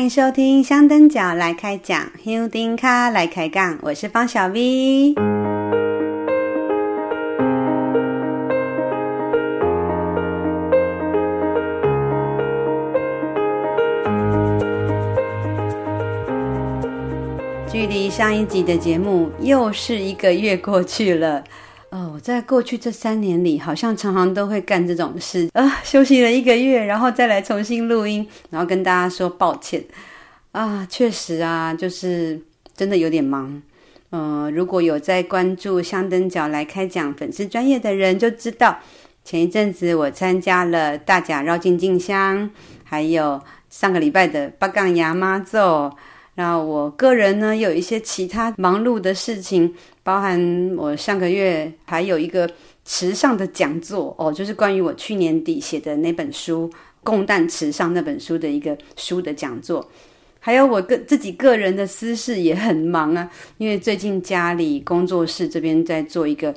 欢迎收听香灯脚来开讲，香灯脚来开杠，我是方小 V。距离上一集的节目又是一个月过去了。哦，在过去这三年里，好像常常都会干这种事啊、呃，休息了一个月，然后再来重新录音，然后跟大家说抱歉啊。确实啊，就是真的有点忙。嗯、呃，如果有在关注香灯角来开讲粉丝专业的人就知道，前一阵子我参加了大甲绕境进香，还有上个礼拜的八杠牙妈那我个人呢，有一些其他忙碌的事情，包含我上个月还有一个池上的讲座哦，就是关于我去年底写的那本书《共诞池上》那本书的一个书的讲座，还有我个自己个人的私事也很忙啊，因为最近家里工作室这边在做一个。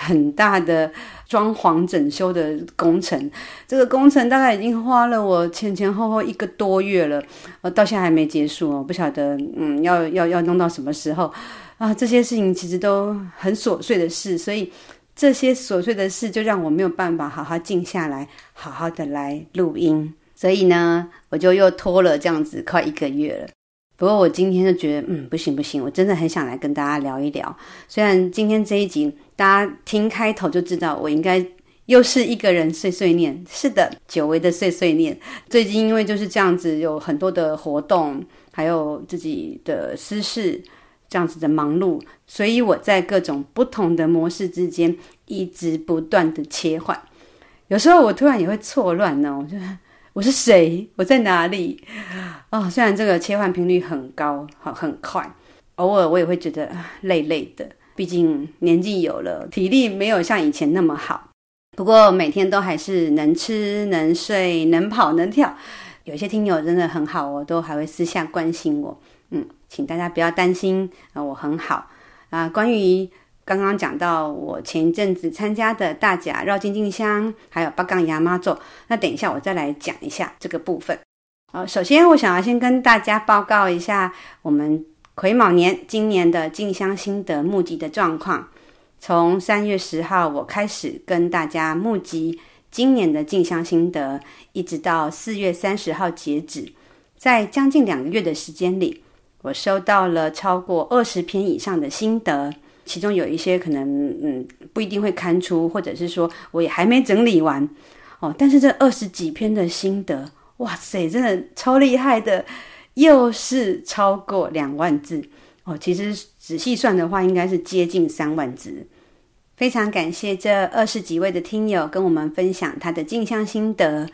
很大的装潢整修的工程，这个工程大概已经花了我前前后后一个多月了，呃，到现在还没结束哦，不晓得嗯要要要弄到什么时候啊？这些事情其实都很琐碎的事，所以这些琐碎的事就让我没有办法好好静下来，好好的来录音，所以呢，我就又拖了这样子快一个月了。不过我今天就觉得，嗯，不行不行，我真的很想来跟大家聊一聊。虽然今天这一集大家听开头就知道，我应该又是一个人碎碎念。是的，久违的碎碎念。最近因为就是这样子，有很多的活动，还有自己的私事，这样子的忙碌，所以我在各种不同的模式之间一直不断的切换。有时候我突然也会错乱呢，我就。我是谁？我在哪里？哦，虽然这个切换频率很高，好很快，偶尔我也会觉得累累的。毕竟年纪有了，体力没有像以前那么好。不过每天都还是能吃能睡能跑能跳。有些听友真的很好哦，都还会私下关心我。嗯，请大家不要担心啊，我很好啊。关于。刚刚讲到我前一阵子参加的大甲绕境进香，还有八杠牙妈祖，那等一下我再来讲一下这个部分。好，首先我想要先跟大家报告一下我们癸卯年今年的进香心得募集的状况。从三月十号我开始跟大家募集今年的进香心得，一直到四月三十号截止，在将近两个月的时间里，我收到了超过二十篇以上的心得。其中有一些可能，嗯，不一定会刊出，或者是说我也还没整理完哦。但是这二十几篇的心得，哇塞，真的超厉害的，又是超过两万字哦。其实仔细算的话，应该是接近三万字。非常感谢这二十几位的听友跟我们分享他的镜像心得。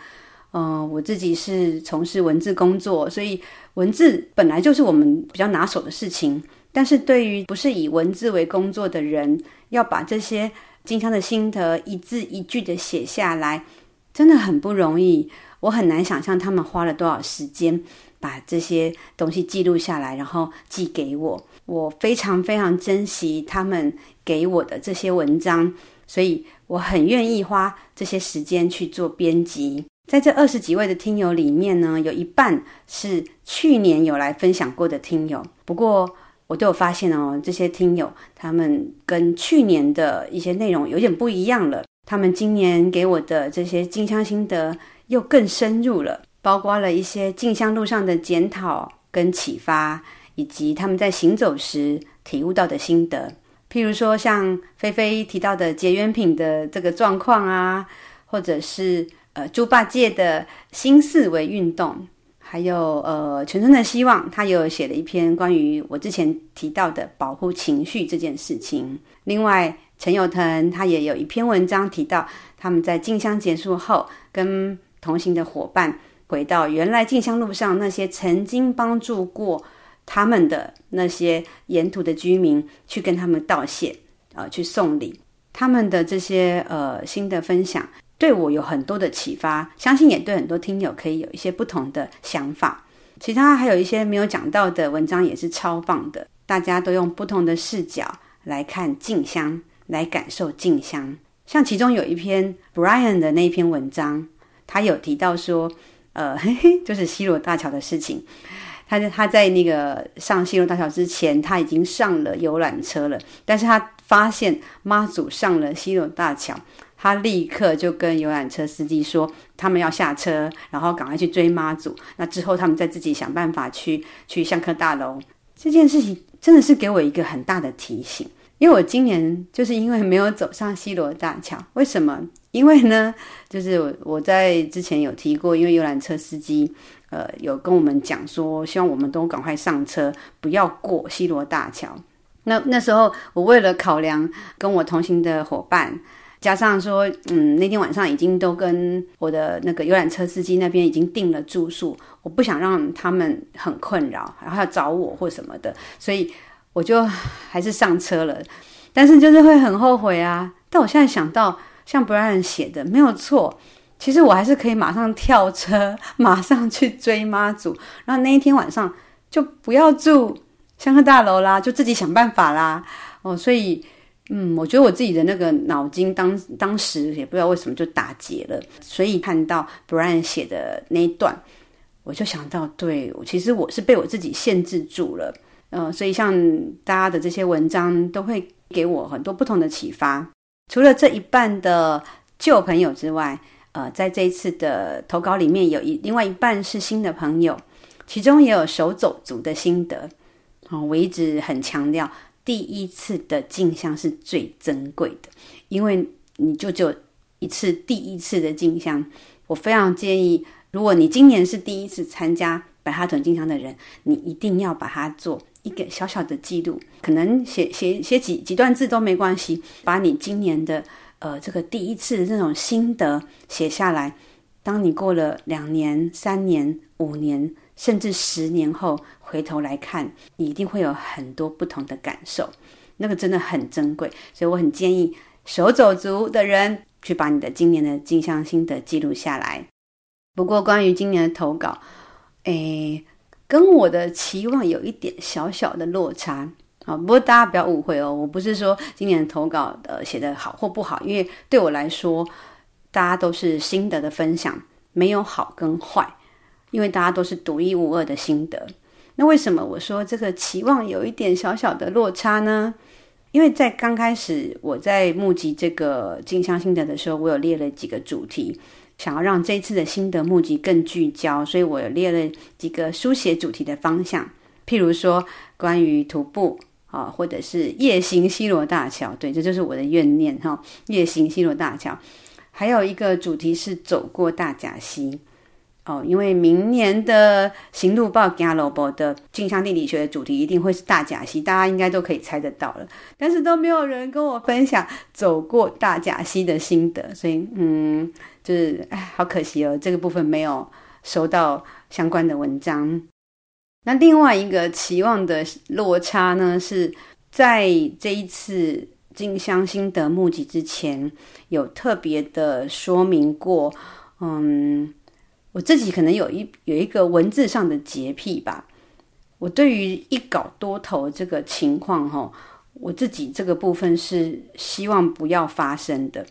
呃，我自己是从事文字工作，所以文字本来就是我们比较拿手的事情。但是对于不是以文字为工作的人，要把这些经常的心得一字一句的写下来，真的很不容易。我很难想象他们花了多少时间把这些东西记录下来，然后寄给我。我非常非常珍惜他们给我的这些文章，所以我很愿意花这些时间去做编辑。在这二十几位的听友里面呢，有一半是去年有来分享过的听友，不过。我都有发现哦，这些听友他们跟去年的一些内容有点不一样了。他们今年给我的这些静香心得又更深入了，包括了一些静香路上的检讨跟启发，以及他们在行走时体悟到的心得。譬如说，像菲菲提到的结缘品的这个状况啊，或者是呃猪八戒的新思维运动。还有呃，全村的希望，他有写了一篇关于我之前提到的保护情绪这件事情。另外，陈友腾他也有一篇文章提到，他们在进香结束后，跟同行的伙伴回到原来进香路上那些曾经帮助过他们的那些沿途的居民，去跟他们道谢，呃，去送礼。他们的这些呃新的分享。对我有很多的启发，相信也对很多听友可以有一些不同的想法。其他还有一些没有讲到的文章也是超棒的，大家都用不同的视角来看静香，来感受静香。像其中有一篇 Brian 的那篇文章，他有提到说，呃，嘿嘿，就是西罗大桥的事情。他他在那个上西罗大桥之前，他已经上了游览车了。但是他发现妈祖上了西罗大桥，他立刻就跟游览车司机说，他们要下车，然后赶快去追妈祖。那之后他们再自己想办法去去香客大楼。这件事情真的是给我一个很大的提醒，因为我今年就是因为没有走上西罗大桥，为什么？因为呢，就是我在之前有提过，因为游览车司机。呃，有跟我们讲说，希望我们都赶快上车，不要过西罗大桥。那那时候，我为了考量跟我同行的伙伴，加上说，嗯，那天晚上已经都跟我的那个游览车司机那边已经订了住宿，我不想让他们很困扰，然后要找我或什么的，所以我就还是上车了。但是就是会很后悔啊！但我现在想到，像 Brian 写的，没有错。其实我还是可以马上跳车，马上去追妈祖。然后那一天晚上就不要住香客大楼啦，就自己想办法啦。哦，所以嗯，我觉得我自己的那个脑筋当当时也不知道为什么就打结了。所以看到 Brian 写的那一段，我就想到，对，其实我是被我自己限制住了。嗯、呃，所以像大家的这些文章都会给我很多不同的启发。除了这一半的旧朋友之外。呃，在这一次的投稿里面，有一另外一半是新的朋友，其中也有手走族的心得。哦，我一直很强调，第一次的进香是最珍贵的，因为你就只有一次第一次的进香。我非常建议，如果你今年是第一次参加白哈屯进香的人，你一定要把它做一个小小的记录，可能写写写几几段字都没关系，把你今年的。呃，这个第一次的这种心得写下来，当你过了两年、三年、五年，甚至十年后回头来看，你一定会有很多不同的感受。那个真的很珍贵，所以我很建议手走族的人去把你的今年的进香心得记录下来。不过，关于今年的投稿，诶，跟我的期望有一点小小的落差。啊，不过大家不要误会哦，我不是说今年的投稿呃写得好或不好，因为对我来说，大家都是心得的分享，没有好跟坏，因为大家都是独一无二的心得。那为什么我说这个期望有一点小小的落差呢？因为在刚开始我在募集这个进香心得的时候，我有列了几个主题，想要让这次的心得募集更聚焦，所以我有列了几个书写主题的方向，譬如说关于徒步。啊，或者是夜行西罗大桥，对，这就是我的怨念哈。夜行西罗大桥，还有一个主题是走过大甲溪哦，因为明年的行路报加罗博的进香地理学的主题一定会是大甲溪，大家应该都可以猜得到了，但是都没有人跟我分享走过大甲溪的心得，所以嗯，就是唉，好可惜哦，这个部分没有收到相关的文章。那另外一个期望的落差呢，是在这一次进香心得募集之前，有特别的说明过。嗯，我自己可能有一有一个文字上的洁癖吧。我对于一稿多投这个情况，哈，我自己这个部分是希望不要发生的。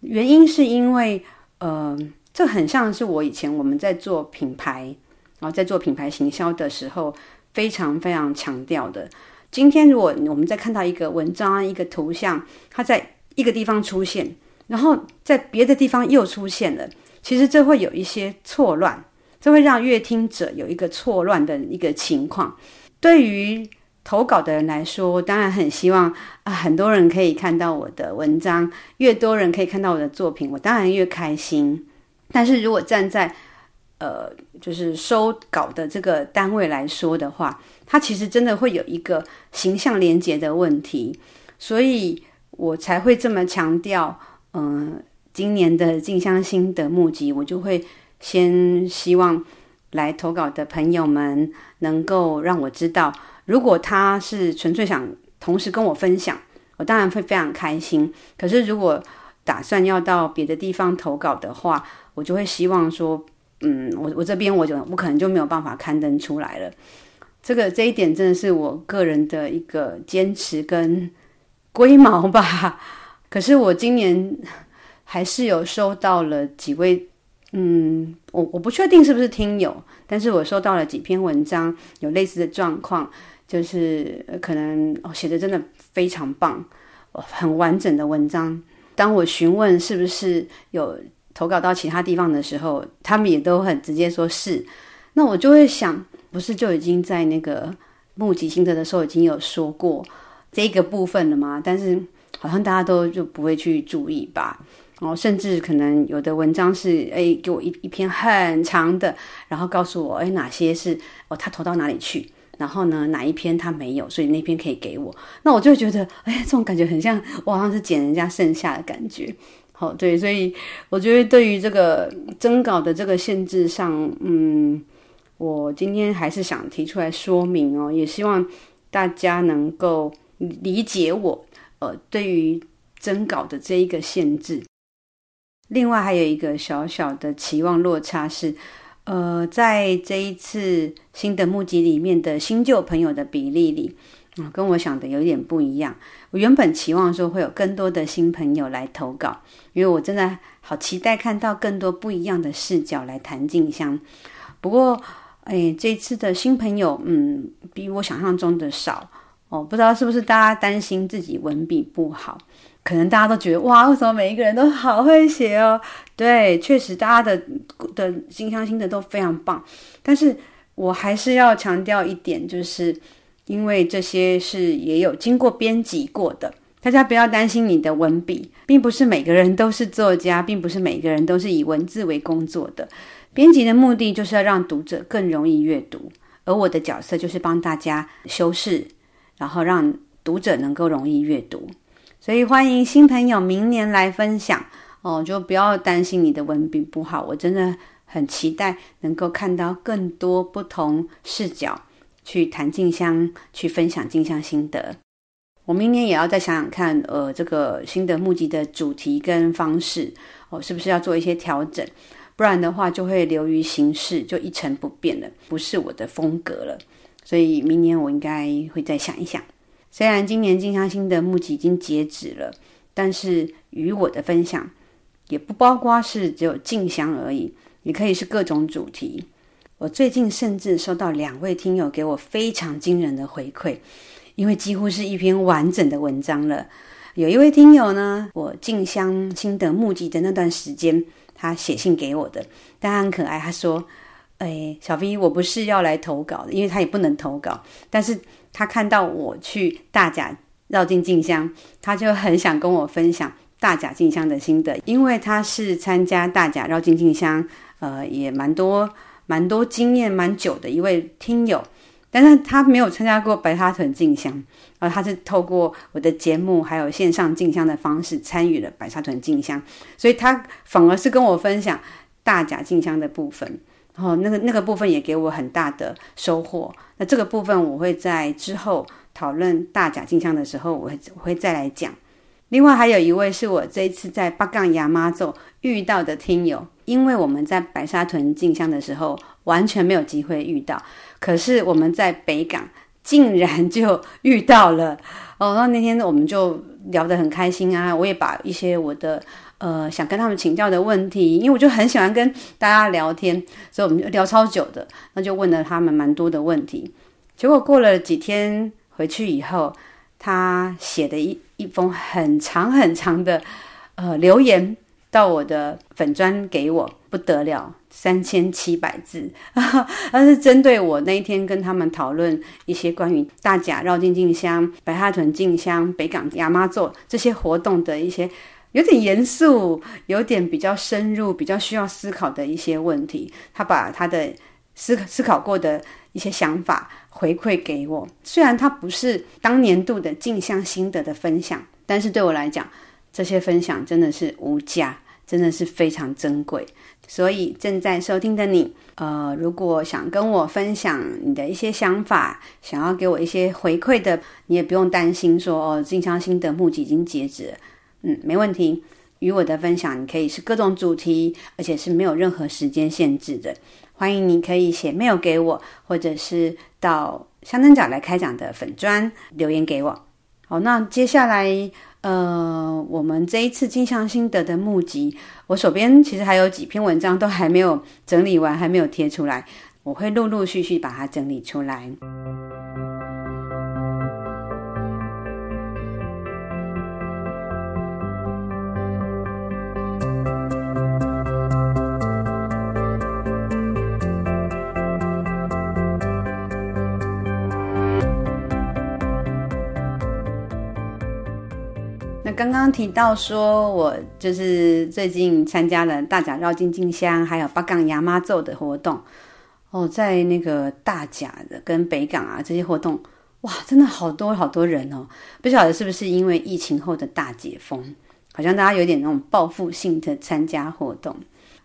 原因是因为，呃，这很像是我以前我们在做品牌。然后在做品牌行销的时候，非常非常强调的。今天如果我们在看到一个文章、一个图像，它在一个地方出现，然后在别的地方又出现了，其实这会有一些错乱，这会让阅听者有一个错乱的一个情况。对于投稿的人来说，当然很希望啊，很多人可以看到我的文章，越多人可以看到我的作品，我当然越开心。但是如果站在呃，就是收稿的这个单位来说的话，它其实真的会有一个形象连接的问题，所以我才会这么强调。嗯、今年的静香心得募集，我就会先希望来投稿的朋友们能够让我知道，如果他是纯粹想同时跟我分享，我当然会非常开心。可是如果打算要到别的地方投稿的话，我就会希望说。嗯，我我这边我就我可能就没有办法刊登出来了。这个这一点真的是我个人的一个坚持跟龟毛吧。可是我今年还是有收到了几位嗯，我我不确定是不是听友，但是我收到了几篇文章，有类似的状况，就是可能哦写的真的非常棒，很完整的文章。当我询问是不是有投稿到其他地方的时候，他们也都很直接说是。那我就会想，不是就已经在那个募集心得的时候已经有说过这个部分了吗？但是好像大家都就不会去注意吧。哦，甚至可能有的文章是，哎，给我一一篇很长的，然后告诉我，哎，哪些是哦，他投到哪里去，然后呢，哪一篇他没有，所以那篇可以给我。那我就觉得，哎，这种感觉很像我好像是捡人家剩下的感觉。好，对，所以我觉得对于这个征稿的这个限制上，嗯，我今天还是想提出来说明哦，也希望大家能够理解我，呃，对于征稿的这一个限制。另外还有一个小小的期望落差是，呃，在这一次新的募集里面的新旧朋友的比例里，啊、跟我想的有点不一样。我原本期望说会有更多的新朋友来投稿，因为我真的好期待看到更多不一样的视角来谈进香。不过，哎，这次的新朋友，嗯，比我想象中的少哦，不知道是不是大家担心自己文笔不好。可能大家都觉得哇，为什么每一个人都好会写哦？对，确实大家的的进香心的都非常棒。但是我还是要强调一点，就是因为这些是也有经过编辑过的，大家不要担心你的文笔，并不是每个人都是作家，并不是每个人都是以文字为工作的。编辑的目的就是要让读者更容易阅读，而我的角色就是帮大家修饰，然后让读者能够容易阅读。所以欢迎新朋友明年来分享哦，就不要担心你的文笔不好，我真的很期待能够看到更多不同视角去谈进香，去分享进香心得。我明年也要再想想看，呃，这个新的募集的主题跟方式哦，是不是要做一些调整？不然的话就会流于形式，就一成不变了，不是我的风格了。所以明年我应该会再想一想。虽然今年静香心得募集已经截止了，但是与我的分享也不包括是只有静香而已，也可以是各种主题。我最近甚至收到两位听友给我非常惊人的回馈，因为几乎是一篇完整的文章了。有一位听友呢，我静香心得募集的那段时间，他写信给我的，但很可爱，他说：“哎，小 V，我不是要来投稿的，因为他也不能投稿，但是。”他看到我去大甲绕境进香，他就很想跟我分享大甲进香的心得，因为他是参加大甲绕境进香，呃，也蛮多蛮多经验蛮久的一位听友，但是他没有参加过白沙屯进香，而他是透过我的节目还有线上进香的方式参与了白沙屯进香，所以他反而是跟我分享大甲进香的部分。哦，那个那个部分也给我很大的收获。那这个部分我会在之后讨论大甲进香的时候，我会会再来讲。另外还有一位是我这一次在八杠亚妈祖遇到的听友，因为我们在白沙屯进香的时候完全没有机会遇到，可是我们在北港竟然就遇到了。哦，那那天我们就聊得很开心啊，我也把一些我的。呃，想跟他们请教的问题，因为我就很喜欢跟大家聊天，所以我们就聊超久的，那就问了他们蛮多的问题。结果过了几天回去以后，他写的一一封很长很长的呃留言到我的粉专给我，不得了，三千七百字，而是针对我那一天跟他们讨论一些关于大甲绕境进香、白沙屯进香、北港亚妈座这些活动的一些。有点严肃，有点比较深入，比较需要思考的一些问题，他把他的思思考过的一些想法回馈给我。虽然他不是当年度的进香心得的分享，但是对我来讲，这些分享真的是无价，真的是非常珍贵。所以正在收听的你，呃，如果想跟我分享你的一些想法，想要给我一些回馈的，你也不用担心说哦，静香心得募集已经截止了。嗯，没问题。与我的分享，你可以是各种主题，而且是没有任何时间限制的。欢迎你可以写 mail 给我，或者是到香灯角来开讲的粉专留言给我。好，那接下来，呃，我们这一次进香心得的募集，我手边其实还有几篇文章都还没有整理完，还没有贴出来，我会陆陆续续把它整理出来。刚刚提到说，我就是最近参加了大甲绕境进香，还有八港牙妈咒的活动哦，在那个大甲的跟北港啊这些活动，哇，真的好多好多人哦！不晓得是不是因为疫情后的大解封，好像大家有点那种报复性的参加活动，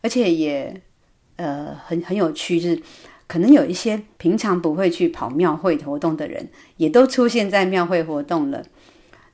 而且也呃很很有趣，就是可能有一些平常不会去跑庙会活动的人，也都出现在庙会活动了。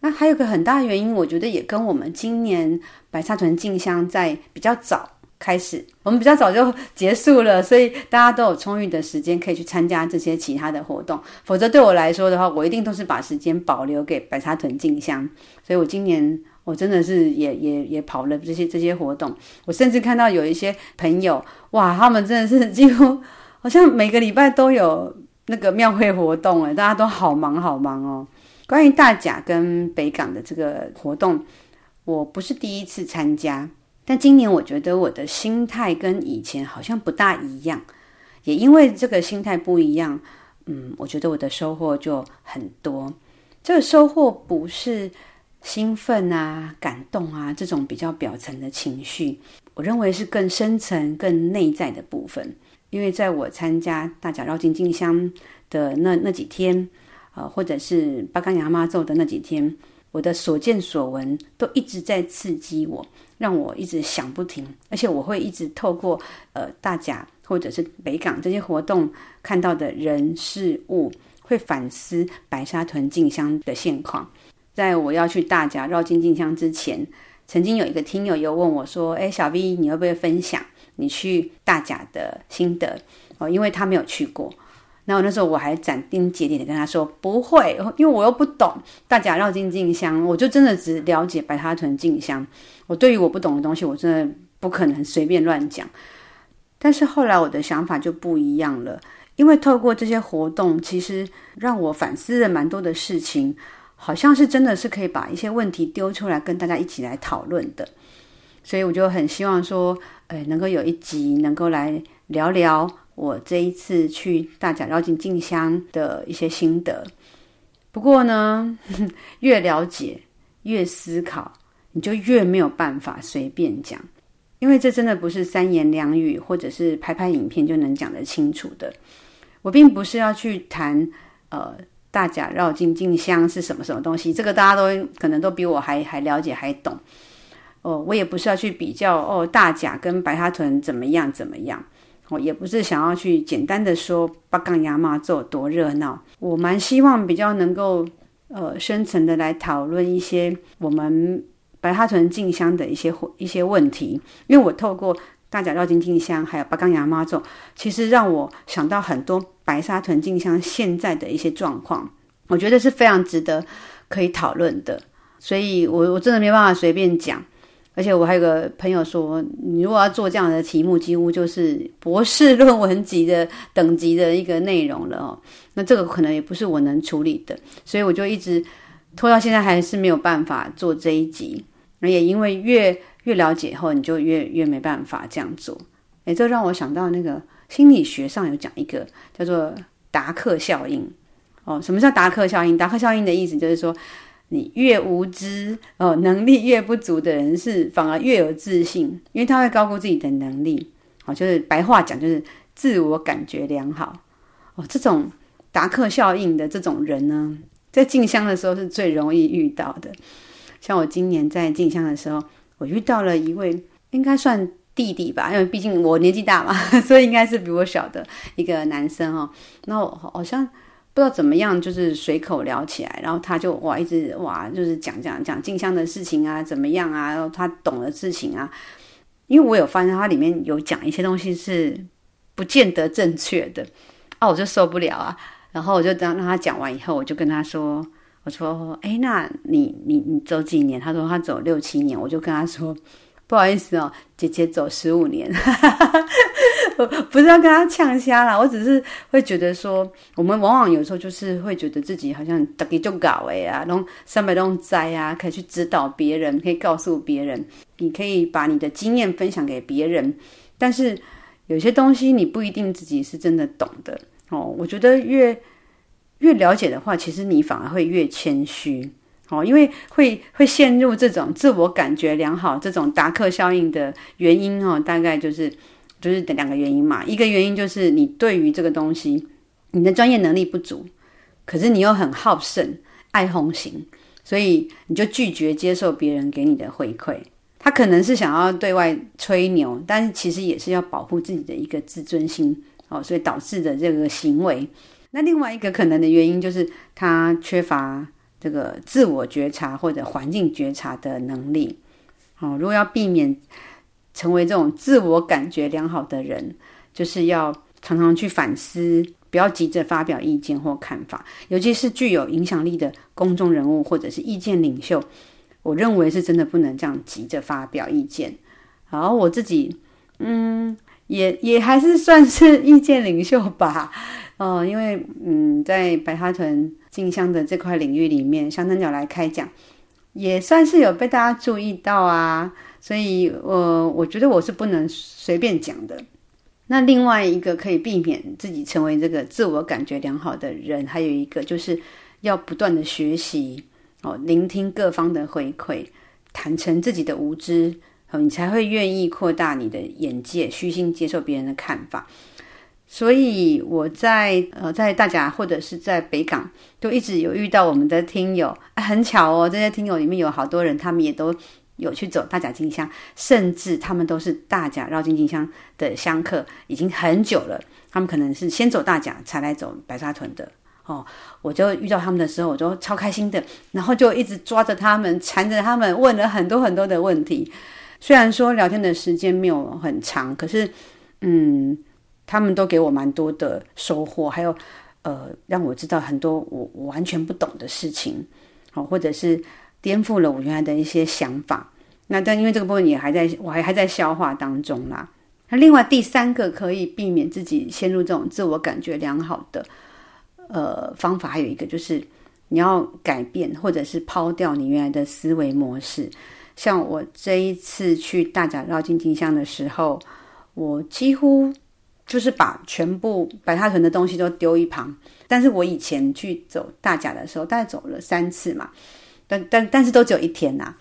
那还有个很大的原因，我觉得也跟我们今年白沙屯进香在比较早开始，我们比较早就结束了，所以大家都有充裕的时间可以去参加这些其他的活动。否则对我来说的话，我一定都是把时间保留给白沙屯进香。所以我今年我真的是也也也跑了这些这些活动。我甚至看到有一些朋友，哇，他们真的是 几乎好像每个礼拜都有那个庙会活动，诶，大家都好忙好忙哦。关于大甲跟北港的这个活动，我不是第一次参加，但今年我觉得我的心态跟以前好像不大一样，也因为这个心态不一样，嗯，我觉得我的收获就很多。这个收获不是兴奋啊、感动啊这种比较表层的情绪，我认为是更深层、更内在的部分。因为在我参加大甲绕境进香的那那几天。呃，或者是北港亚妈咒的那几天，我的所见所闻都一直在刺激我，让我一直想不停。而且我会一直透过呃大甲或者是北港这些活动看到的人事物，会反思白沙屯进香的现况。在我要去大甲绕境进香之前，曾经有一个听友有问我说：“哎，小 V，你会不会分享你去大甲的心得？”哦，因为他没有去过。然后那时候我还斩钉截铁的跟他说不会，因为我又不懂大甲绕境进香，我就真的只了解白沙屯进香。我对于我不懂的东西，我真的不可能随便乱讲。但是后来我的想法就不一样了，因为透过这些活动，其实让我反思了蛮多的事情，好像是真的是可以把一些问题丢出来跟大家一起来讨论的。所以我就很希望说，呃，能够有一集能够来聊聊。我这一次去大甲绕境进香的一些心得，不过呢，越了解越思考，你就越没有办法随便讲，因为这真的不是三言两语或者是拍拍影片就能讲得清楚的。我并不是要去谈呃大甲绕境进香是什么什么东西，这个大家都可能都比我还还了解还懂。哦，我也不是要去比较哦大甲跟白沙屯怎么样怎么样。我也不是想要去简单的说八港亚妈咒多热闹，我蛮希望比较能够呃深层的来讨论一些我们白沙屯进香的一些一些问题，因为我透过大甲绕境进香还有八港亚妈咒，其实让我想到很多白沙屯进香现在的一些状况，我觉得是非常值得可以讨论的，所以我我真的没办法随便讲。而且我还有个朋友说，你如果要做这样的题目，几乎就是博士论文级的等级的一个内容了哦。那这个可能也不是我能处理的，所以我就一直拖到现在，还是没有办法做这一集。那也因为越越了解后，你就越越没办法这样做。诶，这让我想到那个心理学上有讲一个叫做达克效应哦。什么叫达克效应？达克效应的意思就是说。你越无知哦，能力越不足的人是反而越有自信，因为他会高估自己的能力。哦，就是白话讲，就是自我感觉良好。哦，这种达克效应的这种人呢，在进香的时候是最容易遇到的。像我今年在进香的时候，我遇到了一位应该算弟弟吧，因为毕竟我年纪大嘛，所以应该是比我小的一个男生哦。那我好像。不知道怎么样，就是随口聊起来，然后他就哇，一直哇，就是讲讲讲静香的事情啊，怎么样啊，然后他懂的事情啊。因为我有发现他里面有讲一些东西是不见得正确的啊，我就受不了啊。然后我就当让他讲完以后，我就跟他说，我我说，哎，那你你你走几年？他说他走六七年。我就跟他说，不好意思哦，姐姐走十五年。我不是要跟他呛瞎啦，我只是会觉得说，我们往往有时候就是会觉得自己好像大概就搞哎呀，弄三百弄灾啊，可以去指导别人，可以告诉别人，你可以把你的经验分享给别人，但是有些东西你不一定自己是真的懂的哦。我觉得越越了解的话，其实你反而会越谦虚哦，因为会会陷入这种自我感觉良好这种达克效应的原因哦，大概就是就是两个原因嘛。一个原因就是你对于这个东西你的专业能力不足，可是你又很好胜、爱红型，所以你就拒绝接受别人给你的回馈。他可能是想要对外吹牛，但是其实也是要保护自己的一个自尊心哦，所以导致的这个行为。那另外一个可能的原因就是他缺乏这个自我觉察或者环境觉察的能力。哦，如果要避免成为这种自我感觉良好的人，就是要常常去反思，不要急着发表意见或看法，尤其是具有影响力的公众人物或者是意见领袖，我认为是真的不能这样急着发表意见。好，我自己嗯，也 也还是算是意见领袖吧。哦，因为嗯，在白沙屯进香的这块领域里面，香灯脚来开讲，也算是有被大家注意到啊。所以，呃，我觉得我是不能随便讲的。那另外一个可以避免自己成为这个自我感觉良好的人，还有一个就是要不断的学习哦，聆听各方的回馈，坦诚自己的无知，哦，你才会愿意扩大你的眼界，虚心接受别人的看法。所以我在呃，在大甲或者是在北港，都一直有遇到我们的听友，很巧哦，这些听友里面有好多人，他们也都有去走大甲金香，甚至他们都是大甲绕境金香的香客，已经很久了。他们可能是先走大甲才来走白沙屯的哦。我就遇到他们的时候，我就超开心的，然后就一直抓着他们，缠着他们，问了很多很多的问题。虽然说聊天的时间没有很长，可是嗯。他们都给我蛮多的收获，还有，呃，让我知道很多我我完全不懂的事情，好，或者是颠覆了我原来的一些想法。那但因为这个部分也还在，我还还在消化当中啦。那另外第三个可以避免自己陷入这种自我感觉良好的呃方法，还有一个就是你要改变或者是抛掉你原来的思维模式。像我这一次去大甲绕境进香的时候，我几乎。就是把全部白沙屯的东西都丢一旁，但是我以前去走大甲的时候，大概走了三次嘛，但但但是都只有一天呐、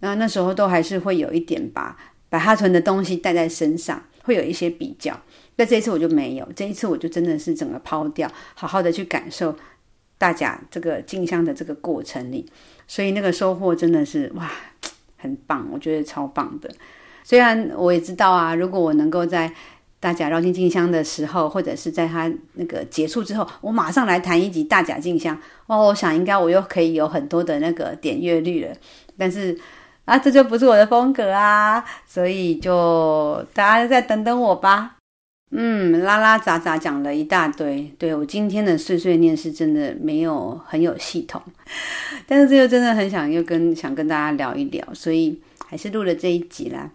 那那时候都还是会有一点把白沙屯的东西带在身上，会有一些比较。那这一次我就没有，这一次我就真的是整个抛掉，好好的去感受大家这个进香的这个过程里，所以那个收获真的是哇，很棒，我觉得超棒的。虽然我也知道啊，如果我能够在大甲绕境进香的时候，或者是在他那个结束之后，我马上来谈一集大甲进香哦。我想应该我又可以有很多的那个点阅率了。但是啊，这就不是我的风格啊，所以就大家再等等我吧。嗯，拉拉杂杂讲了一大堆，对，我今天的碎碎念是真的没有很有系统，但是这个真的很想又跟想跟大家聊一聊，所以还是录了这一集啦。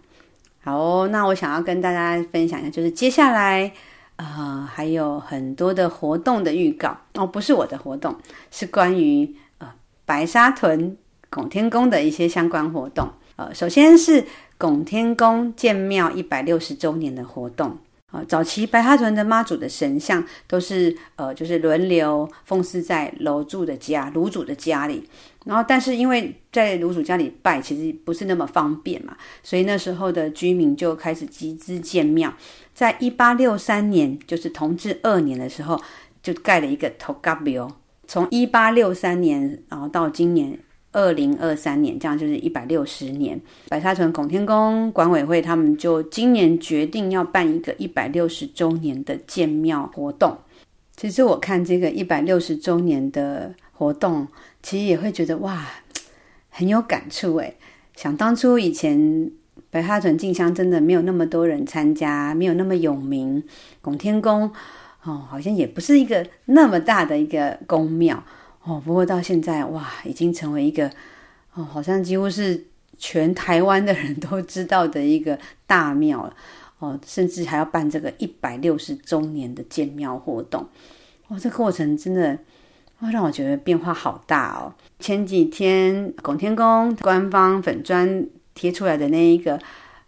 好哦，那我想要跟大家分享一下，就是接下来，呃，还有很多的活动的预告哦，不是我的活动，是关于呃白沙屯拱天宫的一些相关活动。呃，首先是拱天宫建庙一百六十周年的活动。呃，早期白沙屯的妈祖的神像都是呃，就是轮流奉祀在楼主的家、炉主的家里。然后，但是因为在炉主家里拜，其实不是那么方便嘛，所以那时候的居民就开始集资建庙。在一八六三年，就是同治二年的时候，就盖了一个土埆庙。从一八六三年，然后到今年二零二三年，这样就是一百六十年。白沙屯拱天宫管委会他们就今年决定要办一个一百六十周年的建庙活动。其实我看这个一百六十周年的活动。其实也会觉得哇，很有感触诶。想当初以前白沙屯进香真的没有那么多人参加，没有那么有名。拱天宫哦，好像也不是一个那么大的一个宫庙哦。不过到现在哇，已经成为一个哦，好像几乎是全台湾的人都知道的一个大庙了哦，甚至还要办这个一百六十周年的建庙活动。哦，这过程真的让我觉得变化好大哦。前几天拱天宫官方粉砖贴出来的那一个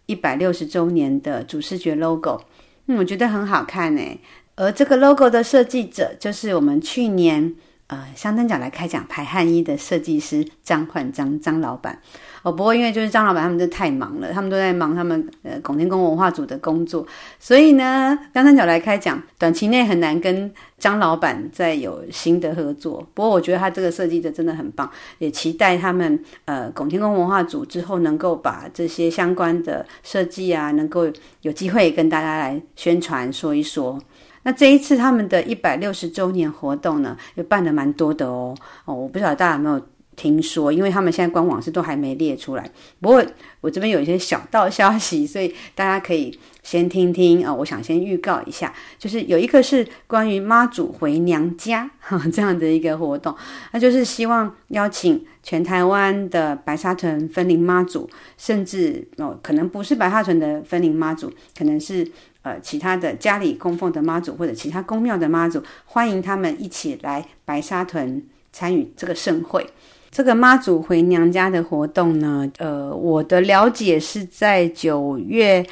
一百六十周年的主视觉 logo，嗯，我觉得很好看诶。而这个 logo 的设计者就是我们去年呃香灯脚来开讲排汗衣的设计师张焕章张老板。哦，不过因为就是张老板他们真的太忙了，他们都在忙他们呃拱天宫文化组的工作，所以呢，香灯脚来开讲短期内很难跟张老板再有新的合作。不过我觉得他这个设计的真的很棒，也期待他们呃拱天宫文化组之后能够把这些相关的设计啊，能够有机会跟大家来宣传说一说。那这一次他们的一百六十周年活动呢，也办了蛮多的哦。哦，我不知道大家有没有。听说，因为他们现在官网是都还没列出来。不过我这边有一些小道消息，所以大家可以先听听啊、哦。我想先预告一下，就是有一个是关于妈祖回娘家哈 这样的一个活动，那就是希望邀请全台湾的白沙屯分灵妈祖，甚至哦可能不是白沙屯的分灵妈祖，可能是呃其他的家里供奉的妈祖或者其他宫庙的妈祖，欢迎他们一起来白沙屯参与这个盛会。这个妈祖回娘家的活动呢，呃，我的了解是在九月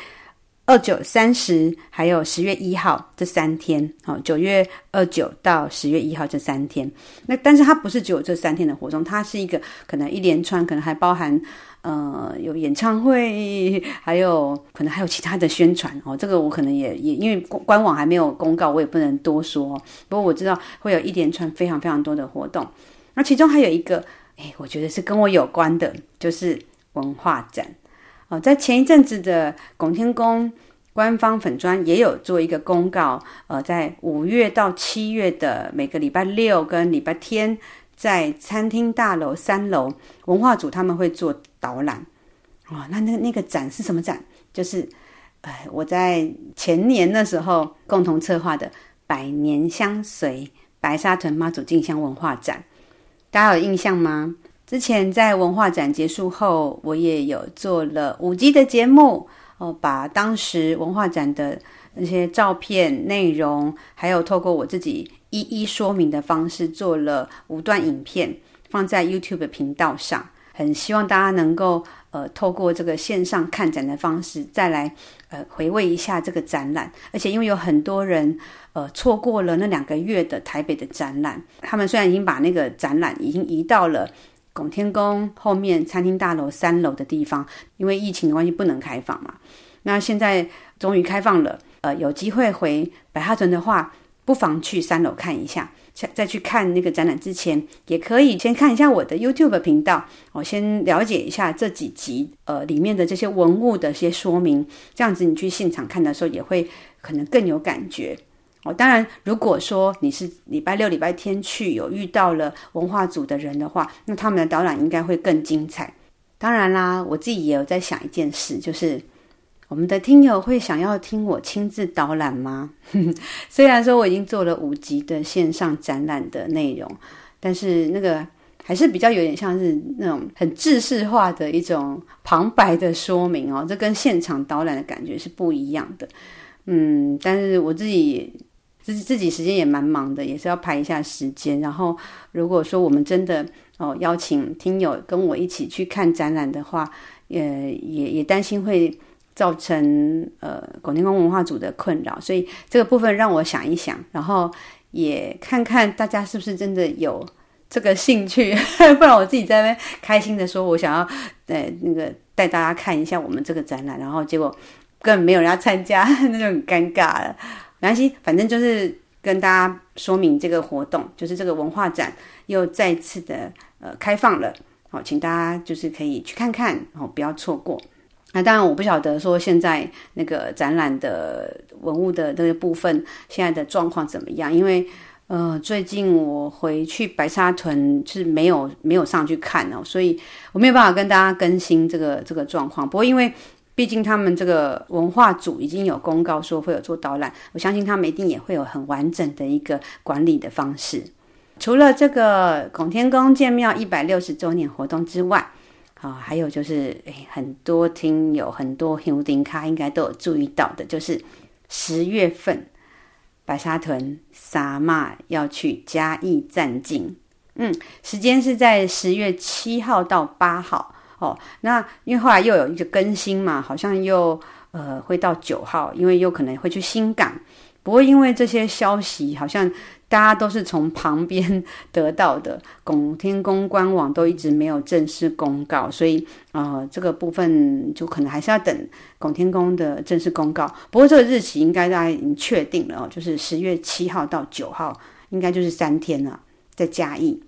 二九、三十，还有十月一号这三天。好，九月二九到十月一号这三天。那但是它不是只有这三天的活动，它是一个可能一连串，可能还包含呃有演唱会，还有可能还有其他的宣传哦。这个我可能也也因为官网还没有公告，我也不能多说。不过我知道会有一连串非常非常多的活动。那其中还有一个。哎，我觉得是跟我有关的，就是文化展在前一阵子的拱天宫官方粉砖也有做一个公告，呃，在五月到七月的每个礼拜六跟礼拜天，在餐厅大楼三楼文化组他们会做导览。哦，那那那个展是什么展？就是，呃，我在前年的时候共同策划的“百年相随白沙屯妈祖进香文化展”。大家有印象吗？之前在文化展结束后，我也有做了五集的节目哦，把当时文化展的那些照片、内容，还有透过我自己一一说明的方式，做了五段影片，放在 YouTube 频道上。很希望大家能够呃，透过这个线上看展的方式，再来呃回味一下这个展览。而且因为有很多人。呃，错过了那两个月的台北的展览。他们虽然已经把那个展览已经移到了拱天宫后面餐厅大楼三楼的地方，因为疫情的关系不能开放嘛。那现在终于开放了，呃，有机会回白沙屯的话，不妨去三楼看一下。再去看那个展览之前，也可以先看一下我的 YouTube 频道，我先了解一下这几集呃里面的这些文物的一些说明。这样子你去现场看的时候，也会可能更有感觉。哦，当然，如果说你是礼拜六、礼拜天去，有遇到了文化组的人的话，那他们的导览应该会更精彩。当然啦，我自己也有在想一件事，就是我们的听友会想要听我亲自导览吗？虽然说我已经做了五集的线上展览的内容，但是那个还是比较有点像是那种很制式化的一种旁白的说明哦，这跟现场导览的感觉是不一样的。嗯，但是我自己。自己自己时间也蛮忙的，也是要排一下时间。然后，如果说我们真的哦邀请听友跟我一起去看展览的话，呃，也也担心会造成呃广天宫文化组的困扰，所以这个部分让我想一想，然后也看看大家是不是真的有这个兴趣，不然我自己在那边开心的说，我想要呃那个带大家看一下我们这个展览，然后结果根本没有人要参加，那就很尴尬了。没关系，反正就是跟大家说明这个活动，就是这个文化展又再次的呃开放了，好，请大家就是可以去看看，然后不要错过。那当然我不晓得说现在那个展览的文物的这个部分现在的状况怎么样，因为呃最近我回去白沙屯是没有没有上去看哦，所以我没有办法跟大家更新这个这个状况。不过因为毕竟他们这个文化组已经有公告说会有做导览，我相信他们一定也会有很完整的一个管理的方式。除了这个孔天公建庙一百六十周年活动之外，啊，还有就是，诶，很多听友、很多香灯脚应该都有注意到的，就是十月份白沙屯三妈要去嘉义站境，嗯，时间是在十月七号到八号哦。那因为后来又有一个更新嘛，好像又呃会到九号，因为有可能会去新港。不过因为这些消息好像。大家都是从旁边得到的，拱天宫官网都一直没有正式公告，所以呃，这个部分就可能还是要等拱天宫的正式公告。不过这个日期应该大家已经确定了哦，就是十月七号到九号，应该就是三天了，在嘉义。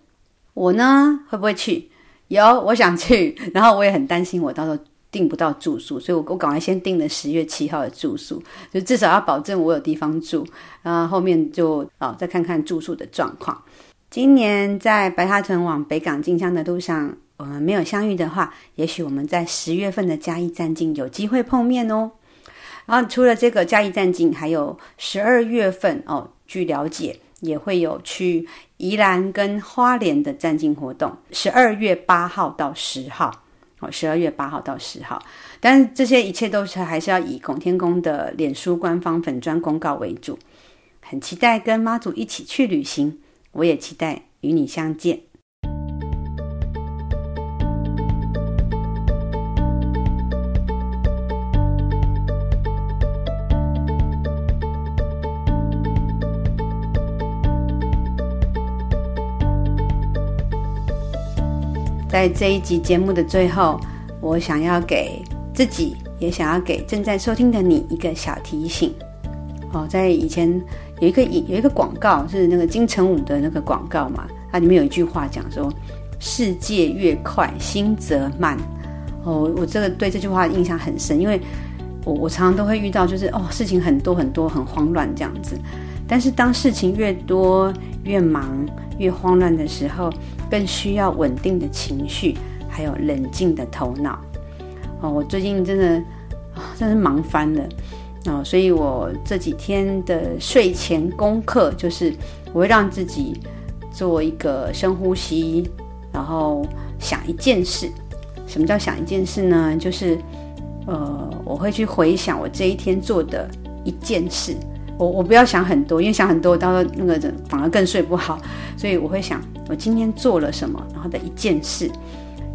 我呢会不会去？有，我想去，然后我也很担心，我到时候。订不到住宿，所以我我赶快先订了十月七号的住宿，就至少要保证我有地方住。然后后面就、哦、再看看住宿的状况。今年在白沙屯往北港进香的路上，我们没有相遇的话，也许我们在十月份的嘉义站境有机会碰面哦。然后除了这个嘉义站境，还有十二月份哦，据了解也会有去宜兰跟花莲的站境活动，十二月八号到十号。哦，十二月八号到十号，但是这些一切都是还是要以拱天宫的脸书官方粉砖公告为主。很期待跟妈祖一起去旅行，我也期待与你相见。在这一集节目的最后，我想要给自己，也想要给正在收听的你一个小提醒。哦，在以前有一个有一个广告是那个金城武的那个广告嘛，它里面有一句话讲说：“世界越快，心则慢。”哦，我这个对这句话印象很深，因为我我常常都会遇到，就是哦，事情很多很多，很慌乱这样子。但是当事情越多、越忙、越慌乱的时候，更需要稳定的情绪，还有冷静的头脑。哦，我最近真的，真是忙翻了哦，所以我这几天的睡前功课就是，我会让自己做一个深呼吸，然后想一件事。什么叫想一件事呢？就是呃，我会去回想我这一天做的一件事。我我不要想很多，因为想很多，到时候那个反而更睡不好。所以我会想，我今天做了什么，然后的一件事，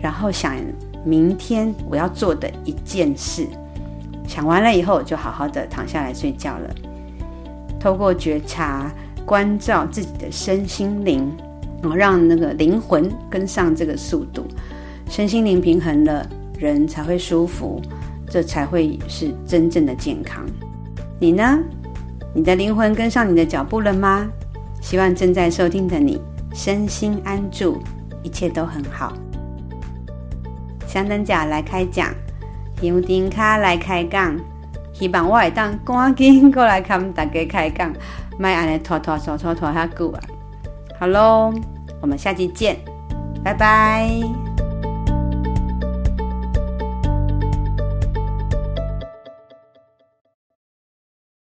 然后想明天我要做的一件事。想完了以后，就好好的躺下来睡觉了。透过觉察、关照自己的身心灵，然后让那个灵魂跟上这个速度，身心灵平衡了，人才会舒服，这才会是真正的健康。你呢？你的灵魂跟上你的脚步了吗？希望正在收听的你身心安住，一切都很好。香灯甲来开讲，香灯卡来开讲，希望我会当赶紧过来看大家开讲，卖安尼拖拖拖拖拖下久啊！好喽，我们下期见，拜拜。